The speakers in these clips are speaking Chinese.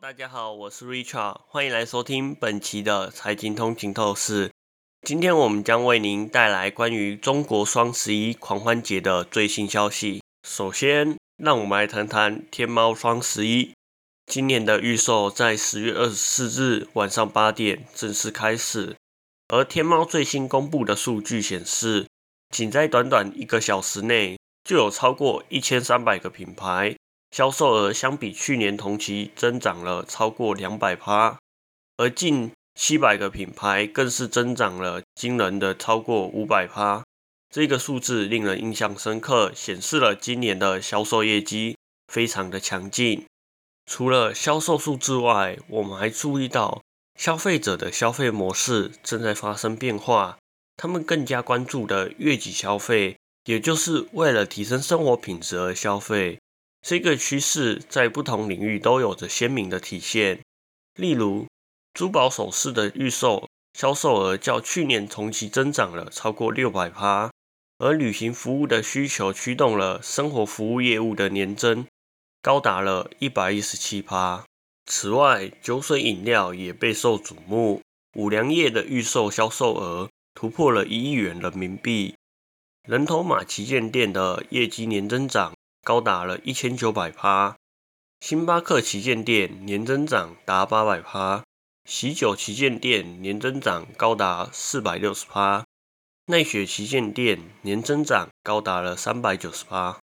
大家好，我是 Richard，欢迎来收听本期的财经通勤透视。今天我们将为您带来关于中国双十一狂欢节的最新消息。首先，让我们来谈谈天猫双十一。今年的预售在十月二十四日晚上八点正式开始，而天猫最新公布的数据显示，仅在短短一个小时内，就有超过一千三百个品牌。销售额相比去年同期增长了超过两百趴，而近七百个品牌更是增长了惊人的超过五百趴。这个数字令人印象深刻，显示了今年的销售业绩非常的强劲。除了销售数之外，我们还注意到消费者的消费模式正在发生变化，他们更加关注的月级消费，也就是为了提升生活品质而消费。这个趋势在不同领域都有着鲜明的体现。例如，珠宝首饰的预售销售额较去年同期增长了超过六百趴，而旅行服务的需求驱动了生活服务业务的年增高达了一百一十七趴。此外，酒水饮料也备受瞩目，五粮液的预售销售额突破了一亿元人民币，人头马旗舰店的业绩年增长。高达了一千九百趴，星巴克旗舰店年增长达八百趴，喜酒旗舰店年增长高达四百六十趴，奈雪旗舰店年增长高达了三百九十趴。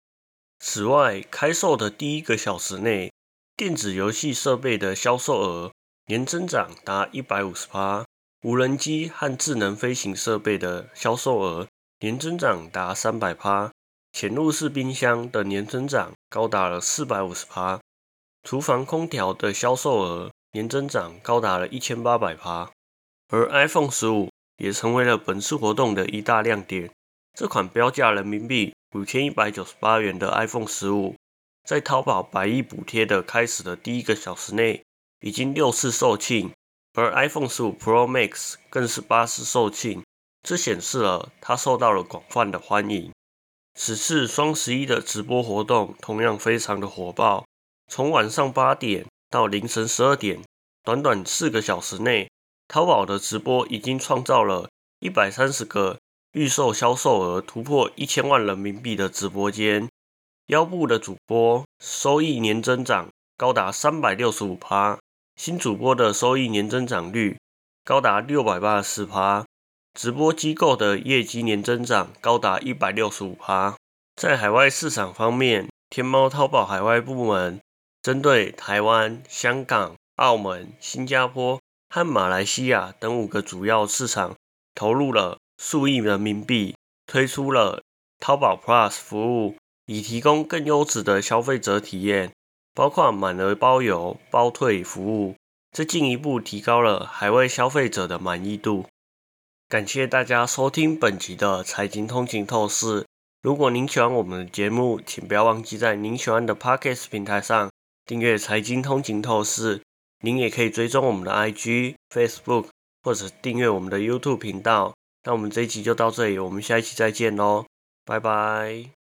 此外，开售的第一个小时内，电子游戏设备的销售额年增长达一百五十趴，无人机和智能飞行设备的销售额年增长达三百趴。潜入式冰箱的年增长高达了四百五十趴，厨房空调的销售额年增长高达了一千八百趴，而 iPhone 十五也成为了本次活动的一大亮点。这款标价人民币五千一百九十八元的 iPhone 十五，在淘宝百亿补贴的开始的第一个小时内，已经六次售罄，而 iPhone 十五 Pro Max 更是八次售罄，这显示了它受到了广泛的欢迎。此次双十一的直播活动同样非常的火爆，从晚上八点到凌晨十二点，短短四个小时内，淘宝的直播已经创造了一百三十个预售销售额突破一千万人民币的直播间。腰部的主播收益年增长高达三百六十五趴，新主播的收益年增长率高达六百八十四趴。直播机构的业绩年增长高达一百六十五趴。在海外市场方面，天猫淘宝海外部门针对台湾、香港、澳门、新加坡和马来西亚等五个主要市场，投入了数亿人民币，推出了淘宝 Plus 服务，以提供更优质的消费者体验，包括满额包邮、包退服务，这进一步提高了海外消费者的满意度。感谢大家收听本集的财经通勤透视。如果您喜欢我们的节目，请不要忘记在您喜欢的 Podcast 平台上订阅财经通勤透视。您也可以追踪我们的 IG、Facebook，或者订阅我们的 YouTube 频道。那我们这一集就到这里，我们下一期再见喽，拜拜。